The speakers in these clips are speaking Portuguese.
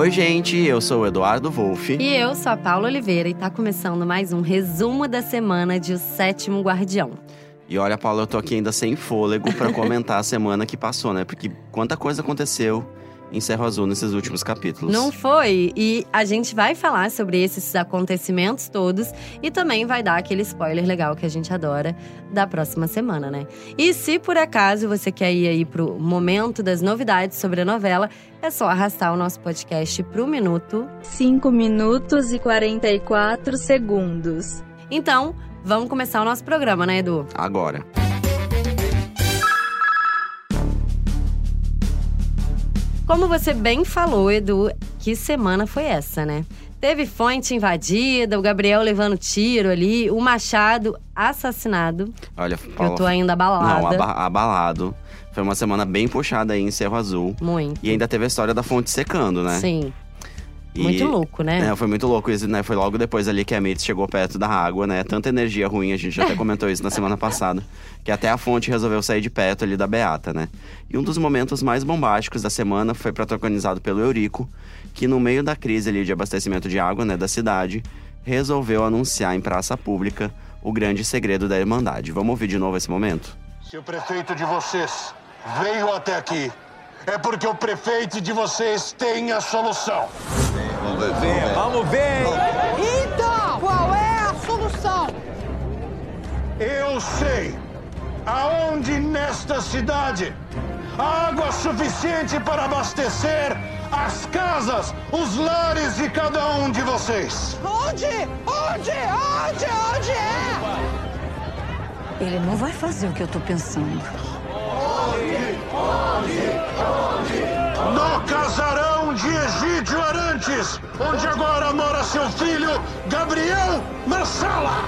Oi, gente, eu sou o Eduardo Wolff. E eu sou a Paula Oliveira e tá começando mais um resumo da semana de O Sétimo Guardião. E olha, Paula, eu tô aqui ainda sem fôlego para comentar a semana que passou, né? Porque quanta coisa aconteceu em Cerro Azul nesses últimos capítulos. Não foi? E a gente vai falar sobre esses acontecimentos todos e também vai dar aquele spoiler legal que a gente adora da próxima semana, né? E se por acaso você quer ir aí pro momento das novidades sobre a novela, é só arrastar o nosso podcast pro minuto 5 minutos e 44 segundos. Então, vamos começar o nosso programa, né, Edu? Agora. Como você bem falou, Edu, que semana foi essa, né? Teve fonte invadida, o Gabriel levando tiro ali, o Machado assassinado. Olha, eu tô ainda abalada. Não, aba abalado. Foi uma semana bem puxada aí em Cerro Azul. Muito. E ainda teve a história da fonte secando, né? Sim. E, muito louco, né? É, foi muito louco isso, né? Foi logo depois ali que a Mitz chegou perto da água, né? Tanta energia ruim, a gente já até comentou isso na semana passada. Que até a fonte resolveu sair de perto ali da Beata, né? E um dos momentos mais bombásticos da semana foi protagonizado pelo Eurico, que no meio da crise ali de abastecimento de água, né, da cidade, resolveu anunciar em praça pública o grande segredo da Irmandade. Vamos ouvir de novo esse momento? Se o prefeito de vocês veio até aqui, é porque o prefeito de vocês tem a solução. Vamos ver, vamos ver. Então, qual é a solução? Eu sei aonde nesta cidade há água suficiente para abastecer as casas, os lares de cada um de vocês. Onde? Onde? Onde? Onde é? Ele não vai fazer o que eu tô pensando. No casarão de Egídio Arantes, onde agora mora seu filho, Gabriel Marsala.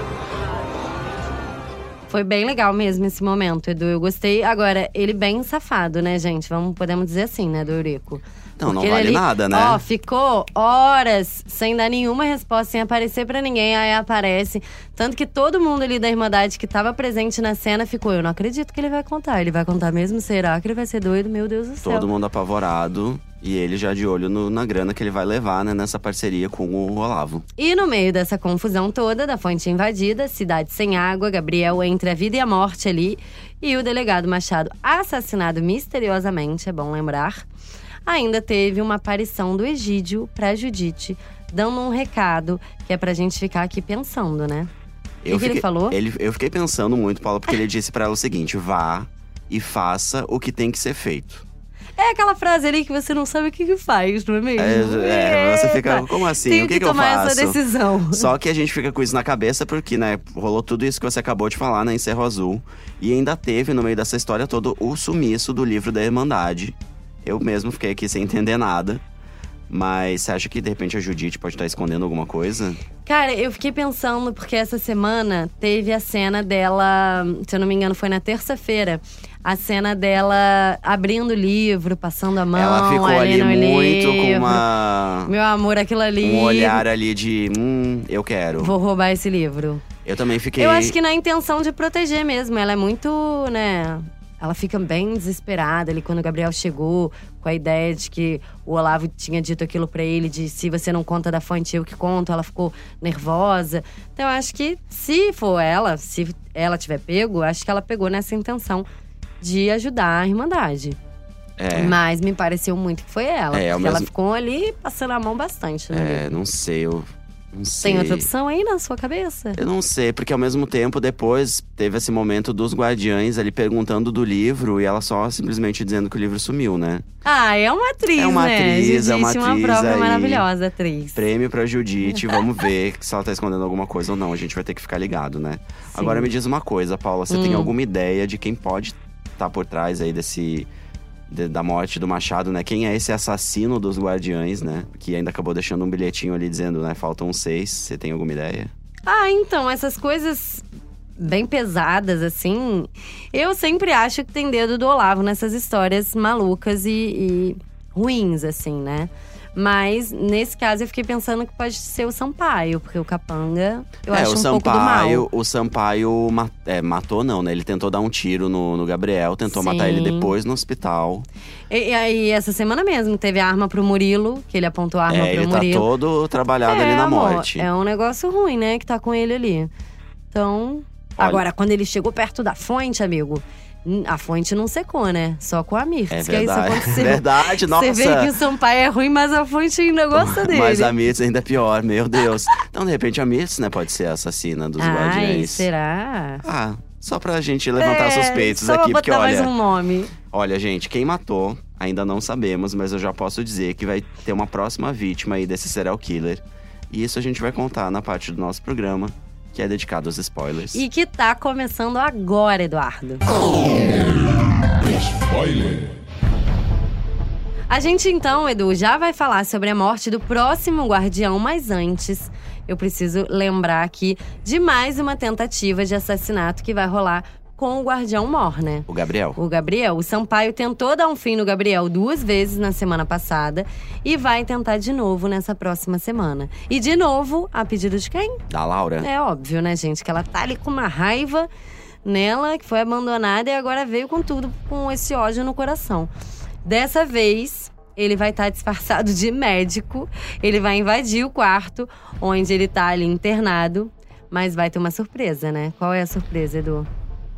Foi bem legal mesmo esse momento, Edu. Eu gostei. Agora, ele bem safado, né, gente? Vamos, podemos dizer assim, né, do Eurico. Não, não vale ele, nada, né? Ó, ficou horas sem dar nenhuma resposta, sem aparecer para ninguém, aí aparece. Tanto que todo mundo ali da Irmandade que tava presente na cena ficou, eu não acredito que ele vai contar. Ele vai contar mesmo? Será que ele vai ser doido? Meu Deus do céu. Todo mundo apavorado. E ele já de olho no, na grana que ele vai levar, né, nessa parceria com o Olavo. E no meio dessa confusão toda, da fonte invadida, cidade sem água, Gabriel entre a vida e a morte ali, e o delegado Machado assassinado misteriosamente, é bom lembrar ainda teve uma aparição do Egídio para Judite, dando um recado que é pra gente ficar aqui pensando, né? Eu o que, fiquei, ele falou? Ele, eu fiquei pensando muito, Paulo, porque ele disse para ela o seguinte: vá e faça o que tem que ser feito. É aquela frase ali que você não sabe o que, que faz, não é mesmo? É, é você fica, como assim? Tenho o que, que, que eu faço? essa decisão. Só que a gente fica com isso na cabeça porque, né, rolou tudo isso que você acabou de falar, né, em Cerro Azul. E ainda teve, no meio dessa história toda, o sumiço do livro da Irmandade. Eu mesmo fiquei aqui sem entender nada. Mas você acha que de repente a Judite pode estar escondendo alguma coisa? Cara, eu fiquei pensando, porque essa semana teve a cena dela, se eu não me engano, foi na terça-feira. A cena dela abrindo o livro, passando a mão. Ela ficou ali, no muito livro. com uma. Meu amor, aquilo ali. Um olhar ali de. Hum, eu quero. Vou roubar esse livro. Eu também fiquei. Eu acho que na intenção de proteger mesmo. Ela é muito, né? Ela fica bem desesperada ali quando o Gabriel chegou, com a ideia de que o Olavo tinha dito aquilo para ele, de se você não conta da fonte, eu que conto. Ela ficou nervosa. Então, eu acho que se for ela, se ela tiver pego, acho que ela pegou nessa intenção de ajudar a Irmandade. É. Mas me pareceu muito que foi ela. É, porque ela mesmo- ficou ali passando a mão bastante, né? É, não sei, eu. Não sei. Tem outra opção aí na sua cabeça? Eu não sei, porque ao mesmo tempo, depois teve esse momento dos guardiães ali perguntando do livro e ela só simplesmente dizendo que o livro sumiu, né? Ah, é uma atriz, É uma né? atriz, é uma Judite, uma atriz própria aí. maravilhosa atriz. Prêmio pra Judite, vamos ver se ela tá escondendo alguma coisa ou não. A gente vai ter que ficar ligado, né? Agora me diz uma coisa, Paula, você Hum. tem alguma ideia de quem pode estar por trás aí desse. De- da morte do Machado, né? Quem é esse assassino dos guardiães, né? Que ainda acabou deixando um bilhetinho ali dizendo, né? Faltam seis. Você tem alguma ideia? Ah, então, essas coisas bem pesadas, assim. Eu sempre acho que tem dedo do Olavo nessas histórias malucas e, e ruins, assim, né? Mas nesse caso eu fiquei pensando que pode ser o Sampaio, porque o Capanga eu é, acho o um Sampaio, pouco do mal. o Sampaio ma- é, matou não, né? Ele tentou dar um tiro no, no Gabriel, tentou matar ele Sim. depois no hospital. E, aí, essa semana mesmo, teve a arma pro Murilo, que ele apontou a arma é, pro ele tá Murilo. todo trabalhado é, ali na amor, morte. É um negócio ruim, né, que tá com ele ali. Então. Olha- Agora, quando ele chegou perto da fonte, amigo, a fonte não secou, né? Só com a Mirtz, É que isso verdade. aconteceu. verdade, nossa. Você vê que o Sampaio é ruim, mas a fonte ainda gosta dele. Mas a Mirtz ainda é pior, meu Deus. Então, de repente, a Mirtz, né, pode ser a assassina dos Ai, guardiões. será? Ah, só pra gente levantar É, suspeitos aqui, porque olha. mais um nome. Olha, gente, quem matou, ainda não sabemos, mas eu já posso dizer que vai ter uma próxima vítima aí desse serial killer. E isso a gente vai contar na parte do nosso programa, que é dedicado aos spoilers. E que tá começando agora, Eduardo. A gente então, Edu, já vai falar sobre a morte do próximo guardião, mas antes eu preciso lembrar aqui de mais uma tentativa de assassinato que vai rolar com o guardião Mor, né? O Gabriel. O Gabriel, o Sampaio tentou dar um fim no Gabriel duas vezes na semana passada e vai tentar de novo nessa próxima semana. E de novo, a pedido de quem? Da Laura. É óbvio, né, gente? Que ela tá ali com uma raiva nela, que foi abandonada e agora veio com tudo, com esse ódio no coração. Dessa vez, ele vai estar disfarçado de médico. Ele vai invadir o quarto onde ele tá ali internado. Mas vai ter uma surpresa, né? Qual é a surpresa, Edu?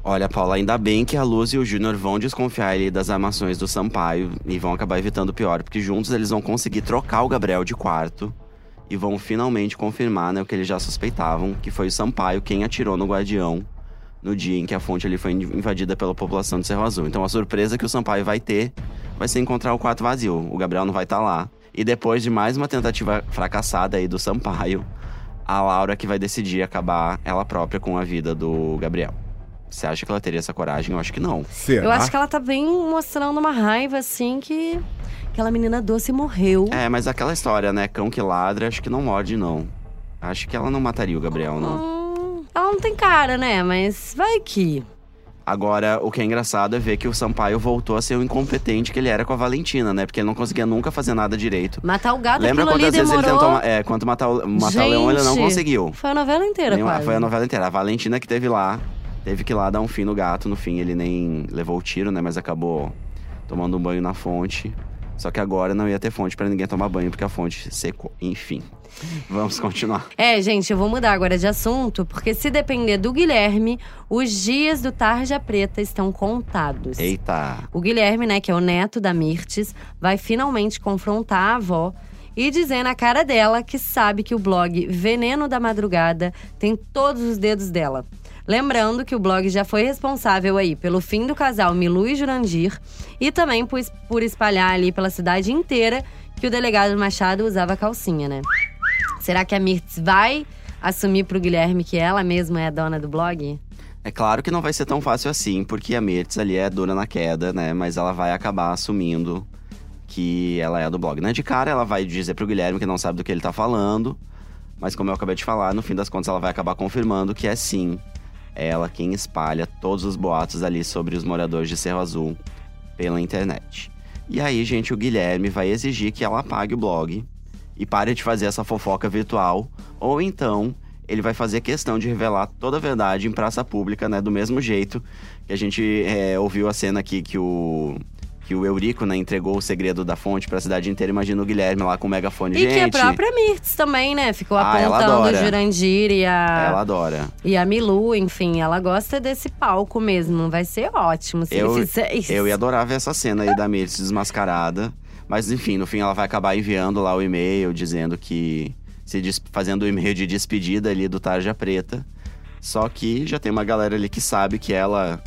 Olha, Paula, ainda bem que a Luz e o Júnior vão desconfiar ali das armações do Sampaio e vão acabar evitando o pior, porque juntos eles vão conseguir trocar o Gabriel de quarto e vão finalmente confirmar né, o que eles já suspeitavam, que foi o Sampaio quem atirou no Guardião no dia em que a fonte ali foi invadida pela população de Cerro Azul. Então a surpresa que o Sampaio vai ter vai ser encontrar o quarto vazio. O Gabriel não vai estar lá. E depois de mais uma tentativa fracassada aí do Sampaio, a Laura que vai decidir acabar ela própria com a vida do Gabriel. Você acha que ela teria essa coragem? Eu acho que não. Será? Eu acho que ela tá bem mostrando uma raiva, assim, que aquela menina doce morreu. É, mas aquela história, né? Cão que ladra, acho que não morde, não. Acho que ela não mataria o Gabriel, não. Hum, ela não tem cara, né? Mas vai que. Agora, o que é engraçado é ver que o Sampaio voltou a ser o incompetente que ele era com a Valentina, né? Porque ele não conseguia nunca fazer nada direito. Matar o gato, Lembra quantas vezes demorou... ele tentou. É, quanto matar o, matar o leão, ele não Gente, conseguiu. Foi a novela inteira, quase. foi a novela inteira. A Valentina que teve lá, teve que ir lá dar um fim no gato. No fim, ele nem levou o tiro, né? Mas acabou tomando um banho na fonte. Só que agora não ia ter fonte pra ninguém tomar banho, porque a fonte secou. Enfim. Vamos continuar. É, gente, eu vou mudar agora de assunto, porque se depender do Guilherme, os dias do Tarja Preta estão contados. Eita. O Guilherme, né, que é o neto da Mirtes, vai finalmente confrontar a avó e dizer na cara dela que sabe que o blog Veneno da Madrugada tem todos os dedos dela. Lembrando que o blog já foi responsável aí pelo fim do casal Milu e Jurandir e também por, por espalhar ali pela cidade inteira que o delegado Machado usava calcinha, né? Será que a Mirtz vai assumir pro Guilherme que ela mesma é a dona do blog? É claro que não vai ser tão fácil assim, porque a Mirtz ali é dura na queda, né? Mas ela vai acabar assumindo que ela é do blog. Né? De cara, ela vai dizer pro Guilherme que não sabe do que ele tá falando. Mas como eu acabei de falar, no fim das contas ela vai acabar confirmando que é sim ela quem espalha todos os boatos ali sobre os moradores de Cerro Azul pela internet. E aí, gente, o Guilherme vai exigir que ela apague o blog e pare de fazer essa fofoca virtual, ou então ele vai fazer questão de revelar toda a verdade em praça pública, né? Do mesmo jeito que a gente é, ouviu a cena aqui que o que o Eurico, né, entregou o segredo da fonte pra cidade inteira. Imagina o Guilherme lá com o megafone. E gente, que a própria Mirtz também, né? Ficou Ah, apontando o. Jurandir e a, ela adora. e a Milu, enfim, ela gosta desse palco mesmo. Vai ser ótimo se Eu- ele fizer isso. Eu ia adorar ver essa cena aí da Mirtz desmascarada. Mas enfim, no fim ela vai acabar enviando lá o e-mail dizendo que. Se des- fazendo o e-mail de despedida ali do Tarja Preta. Só que já tem uma galera ali que sabe que ela.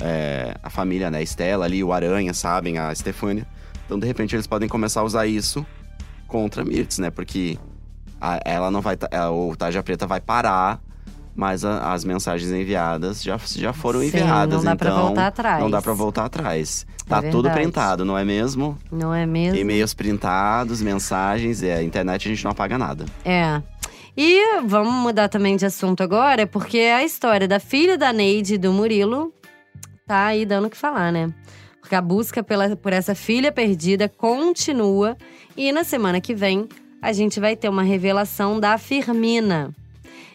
É, a família, né? A Estela ali, o Aranha, sabem, a Stefânia. Então, de repente, eles podem começar a usar isso contra a Mirtz, né? Porque a- ela não vai. é, o Tarja Preta vai parar. Mas a- as mensagens enviadas já, já foram Sim, enviadas, não dá pra então voltar atrás. não dá pra voltar atrás. É Tá tudo printado, não é mesmo? Não é mesmo? E-mails printados, mensagens, é, a internet a gente não apaga nada. É. E vamos mudar também de assunto agora, porque a história da filha da Neide e do Murilo tá aí dando o que falar, né? Porque a busca pela, por essa filha perdida continua. E na semana que vem, a gente vai ter uma revelação da Firmina.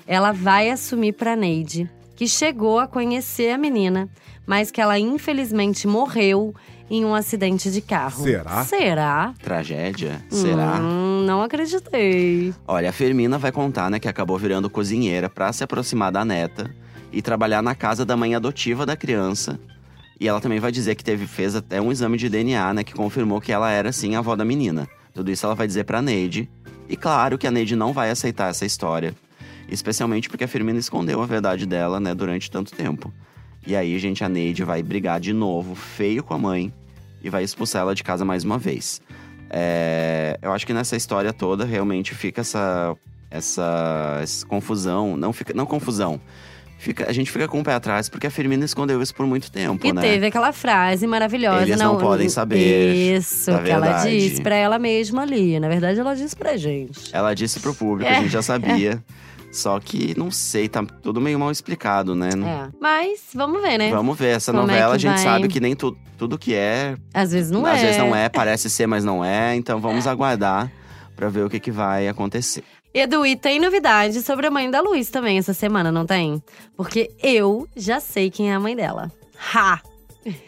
Ela vai assumir pra Neide que chegou a conhecer a menina, mas que ela infelizmente morreu em um acidente de carro. Será? Será? Tragédia? Será? Hum, não acreditei. Olha, a Fermina vai contar, né, que acabou virando cozinheira pra se aproximar da neta e trabalhar na casa da mãe adotiva da criança. E ela também vai dizer que teve fez até um exame de DNA, né, que confirmou que ela era sim a avó da menina. Tudo isso ela vai dizer pra Neide. E claro que a Neide não vai aceitar essa história, especialmente porque a Firmina escondeu a verdade dela, né, durante tanto tempo. E aí, gente, a Neide vai brigar de novo, feio com a mãe, e vai expulsar ela de casa mais uma vez. É, eu acho que nessa história toda realmente fica essa, essa, essa confusão, não fica, não confusão. Fica, a gente fica com o pé atrás porque a Firmina escondeu isso por muito tempo, E né? teve aquela frase maravilhosa. Eles não podem saber Isso, que ela disse pra ela mesma ali. Na verdade, ela disse pra gente. Ela disse pro público, É. a gente já sabia. Só que, não sei, tá tudo meio mal explicado, né? É. Mas vamos ver, né? Vamos ver, essa Como é novela que a gente vai? sabe que nem tu, tudo que é, Às vezes não às é. vezes não é, parece ser, mas não é. Então vamos aguardar pra ver o que, que vai acontecer. Edu, e tem novidade sobre a mãe da Luiz também essa semana, não tem? Porque eu já sei quem é a mãe dela. Ha!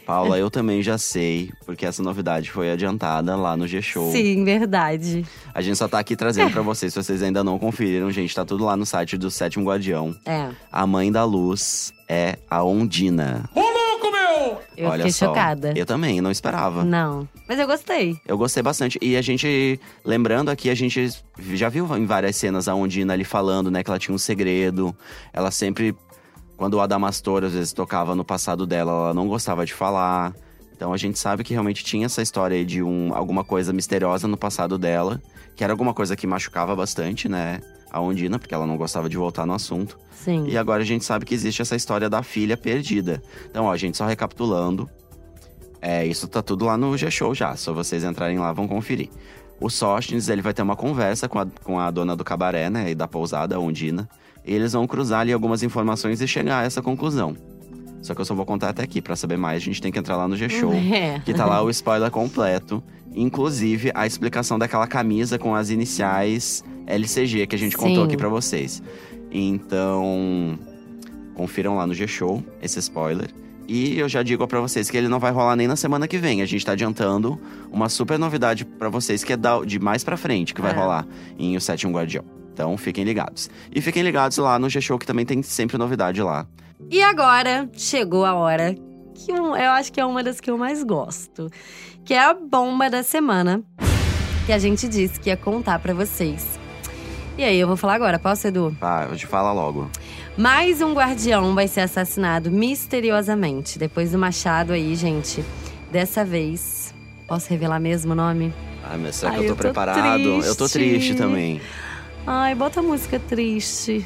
Paula, eu também já sei, porque essa novidade foi adiantada lá no G-Show. Sim, verdade. A gente só tá aqui trazendo pra vocês, se vocês ainda não conferiram, gente, tá tudo lá no site do Sétimo Guardião. É, A mãe da luz é a Ondina. Eu Olha fiquei só. chocada. Eu também, não esperava. Não. Mas eu gostei. Eu gostei bastante. E a gente, lembrando aqui, a gente já viu em várias cenas a Ondina ali falando, né, que ela tinha um segredo. Ela sempre, quando o Adamastor às vezes tocava no passado dela, ela não gostava de falar. Então a gente sabe que realmente tinha essa história aí de um, alguma coisa misteriosa no passado dela, que era alguma coisa que machucava bastante, né, a Ondina, porque ela não gostava de voltar no assunto. Sim. E agora a gente sabe que existe essa história da filha perdida. Então, ó, gente, só recapitulando. É, isso tá tudo lá no G-Show já. Só vocês entrarem lá, vão conferir. O Sostens, ele vai ter uma conversa com a, com a dona do cabaré, né, e da pousada, a Ondina. E eles vão cruzar ali algumas informações e chegar a essa conclusão. Só que eu só vou contar até aqui. Pra saber mais, a gente tem que entrar lá no G-Show. É. Que tá lá o spoiler completo. Inclusive, a explicação daquela camisa com as iniciais LCG que a gente contou Sim. aqui pra vocês. Então, confiram lá no G-Show esse spoiler. E eu já digo pra vocês que ele não vai rolar nem na semana que vem. A gente tá adiantando uma super novidade pra vocês que é de mais pra frente que vai É. rolar em O Sétimo Guardião. Então, fiquem ligados. E fiquem ligados lá no G-Show que também tem sempre novidade lá. E agora chegou a hora que eu, acho que é uma das que eu mais gosto, que é a bomba da semana, que a gente disse que ia contar pra vocês. E aí, eu vou falar agora, posso, Edu? Ah, eu te falo logo. Mais um guardião vai ser assassinado misteriosamente. Depois do Machado aí, gente. Dessa vez. Posso revelar mesmo o nome? Ah, mas será Ai, que eu tô, eu tô preparado? Eu tô triste. triste também. Ai, bota a música triste.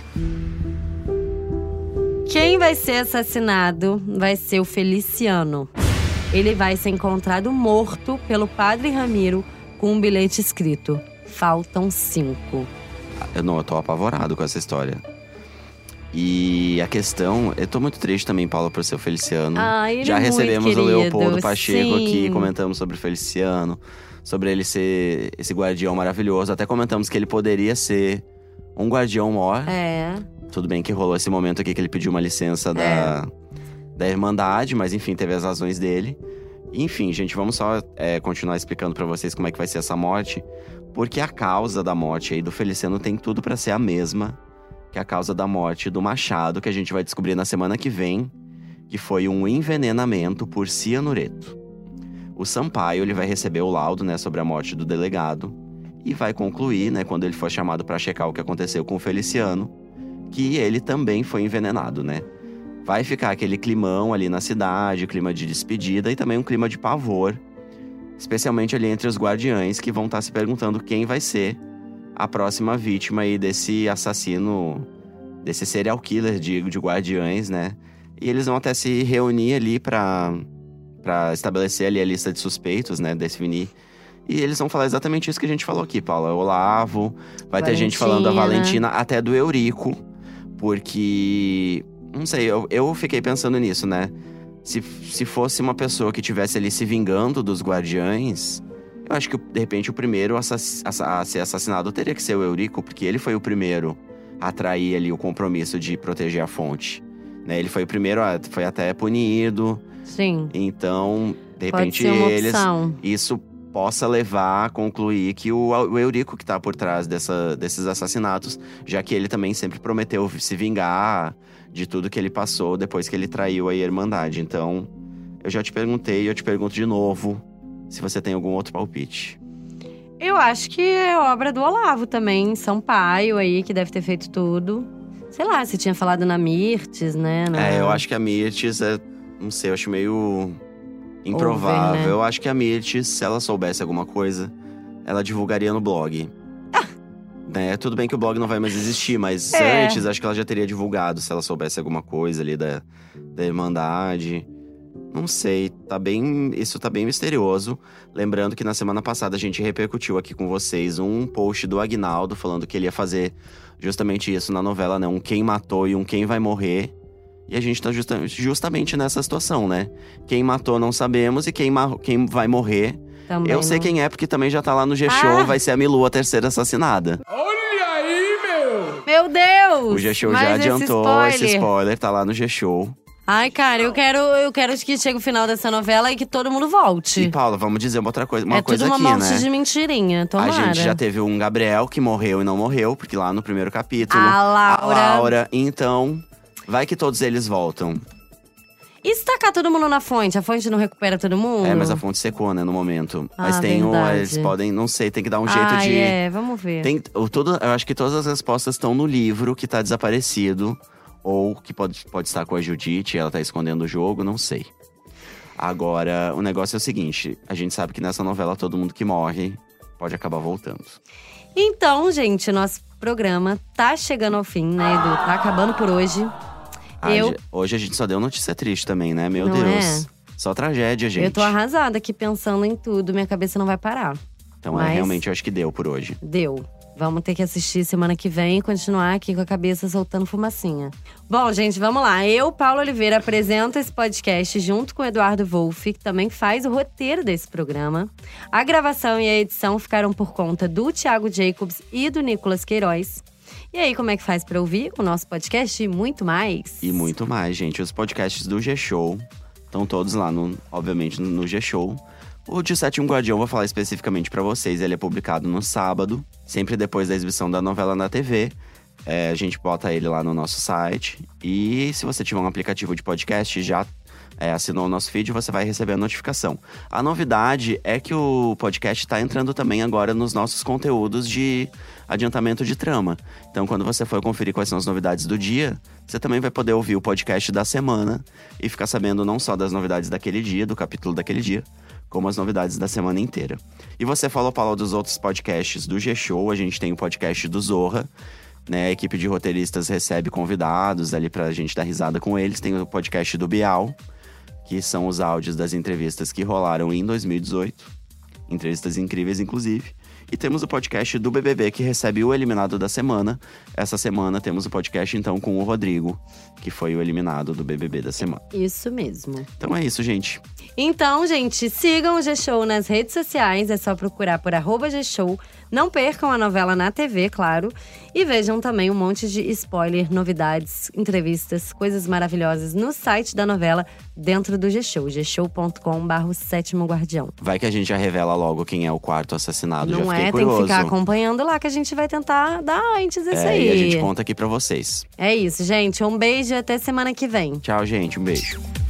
Quem vai ser assassinado vai ser o Feliciano. Ele vai ser encontrado morto pelo padre Ramiro com um bilhete escrito: Faltam cinco. Eu não, eu tô apavorado com essa história. E a questão, eu tô muito triste também, Paula, por ser o Feliciano. Ai, ele Já é muito recebemos o querido, Leopoldo Pacheco aqui, sim. comentamos sobre o Feliciano, sobre ele ser esse guardião maravilhoso. Até comentamos que ele poderia ser um guardião maior. É. Tudo bem que rolou esse momento aqui que ele pediu uma licença da, da Irmandade, mas enfim, teve as razões dele. Enfim, gente, vamos só é, continuar explicando pra vocês como é que vai ser essa morte. Porque a causa da morte aí do Feliciano tem tudo pra ser a mesma que a causa da morte do Machado, que a gente vai descobrir na semana que vem, que foi um envenenamento por cianureto. O Sampaio ele vai receber o laudo né, sobre a morte do delegado e vai concluir, né, quando ele for chamado pra checar o que aconteceu com o Feliciano, que ele também foi envenenado, né? Vai ficar aquele climão ali na cidade, clima de despedida e também um clima de pavor, especialmente ali entre os guardiães que vão estar se perguntando quem vai ser a próxima vítima aí desse assassino, desse serial killer de, de guardiães, né? E eles vão até se reunir ali pra, pra estabelecer ali a lista de suspeitos, né? Definir. E eles vão falar exatamente isso que a gente falou aqui, Paula. Olavo, vai ter gente falando da Valentina. Valentina, até do Eurico, porque. Não sei, eu, eu fiquei pensando nisso, né? se, se fosse uma pessoa que tivesse ali se vingando dos guardiães, eu acho que de repente o primeiro assass a ser assassinado teria que ser o Eurico, porque ele foi o primeiro a atrair ali o compromisso de proteger a fonte. Né? Ele foi o primeiro, a, foi até punido. Sim. Então, de Pode repente, eles. Isso possa levar a concluir que o, o Eurico que tá por trás dessa, desses assassinatos, já que ele também sempre prometeu se vingar de tudo que ele passou depois que ele traiu a Irmandade. Então, eu já te perguntei e eu te pergunto de novo se você tem algum outro palpite. Eu acho que é obra do Olavo também, Sampaio aí, que deve ter feito tudo. Sei lá, você tinha falado na Mirtes, né? na- É, eu acho que a Mirtes é. Não sei, eu acho meio. improvável. Over, né? Eu acho que a Mirtes, se ela soubesse alguma coisa, ela divulgaria no blog. Né? Tudo bem que o blog não vai mais existir, mas É. antes acho que ela já teria divulgado se ela soubesse alguma coisa ali da, da Irmandade. Não sei, tá bem. Isso tá bem misterioso. Lembrando que na semana passada a gente repercutiu aqui com vocês um post do Agnaldo falando que ele ia fazer justamente isso na novela, né? Um quem matou e um quem vai morrer. E a gente tá justa- justamente nessa situação, né? Quem matou não sabemos e quem, quem vai morrer. Também eu sei não- quem é, porque também já tá lá no G-Show, Ah! vai ser a Milu a terceira assassinada. Meu Deus! O G-Show já esse adiantou spoiler. esse spoiler, tá lá no G-Show. Ai, cara, eu quero, eu quero que chegue o final dessa novela e que todo mundo volte. E, Paula, vamos dizer uma outra coisa, uma é coisa tudo uma aqui, morte né? de mentirinha, A tomara. gente já teve um Gabriel que morreu e não morreu, porque lá no primeiro capítulo. A Laura. A Laura. Então, vai que todos eles voltam. E se tacar todo mundo na fonte? A fonte não recupera todo mundo? É, mas a fonte secou, né, no momento. mas Ah, tem um. Eles podem, não sei, tem que dar um jeito Ai, de. é, vamos ver. Tem, o, todo, eu acho que todas as respostas estão no livro que tá desaparecido. Ou que pode, pode estar com a Judite, ela tá escondendo o jogo, não sei. Agora, o negócio é o seguinte: a gente sabe que nessa novela todo mundo que morre pode acabar voltando. Então, gente, nosso programa tá chegando ao fim, né, Edu? Tá acabando por hoje. Eu- Hoje a gente só deu notícia triste também, né? Meu Não Deus. Só tragédia, gente. Eu tô arrasada aqui pensando em tudo, minha cabeça não vai parar. Então é mas- realmente, eu acho que deu por hoje. Deu. Vamos ter que assistir semana que vem e continuar aqui com a cabeça soltando fumacinha. Bom, gente, vamos lá. Eu, Paulo Oliveira, apresento esse podcast junto com o Eduardo Wolff, que também faz o roteiro desse programa. A gravação e a edição ficaram por conta do Thiago Jacobs e do Nicolas Queiroz. E aí, como é que faz pra ouvir o nosso podcast e muito mais? E muito mais, gente. Os podcasts do G-Show estão todos lá, no, obviamente, no, G-Show. O de Sétimo Guardião, vou falar especificamente pra vocês. Ele é publicado no sábado, sempre depois da exibição da novela na TV. É, a gente bota ele lá no nosso site. E se você tiver um aplicativo de podcast, já é, assinou o nosso feed, você vai receber a notificação. A novidade é que o podcast está entrando também agora nos nossos conteúdos de adiantamento de trama. Então, quando você for conferir quais são as novidades do dia, você também vai poder ouvir o podcast da semana e ficar sabendo não só das novidades daquele dia, do capítulo daquele dia, como as novidades da semana inteira. E você falou, Paulo, dos outros podcasts do G-Show. A gente tem o podcast do Zorra. Né, a equipe de roteiristas recebe convidados ali pra gente dar risada com eles. Tem o podcast do Bial, que são os áudios das entrevistas que rolaram em 2018. Entrevistas incríveis, inclusive. E temos o podcast do BBB, que recebe o eliminado da semana. Essa semana temos o podcast, então, com o Rodrigo, que foi o eliminado do BBB da semana. Isso mesmo. Então é isso, gente. Então, gente, sigam o G-Show nas redes sociais, é só procurar por arroba G-Show. Não percam a novela na TV, claro. E vejam também um monte de spoiler, novidades, entrevistas, coisas maravilhosas no site da novela dentro do G-Show, gshow.com.br sétimo guardião. Vai que a gente já revela logo quem é o quarto assassinado. já Não fiquei é? curioso. Tem que ficar acompanhando lá que a gente vai tentar dar antes isso É, aí. e a gente conta aqui pra vocês. É isso, gente. Um beijo e até semana que vem. Tchau, gente. Um beijo.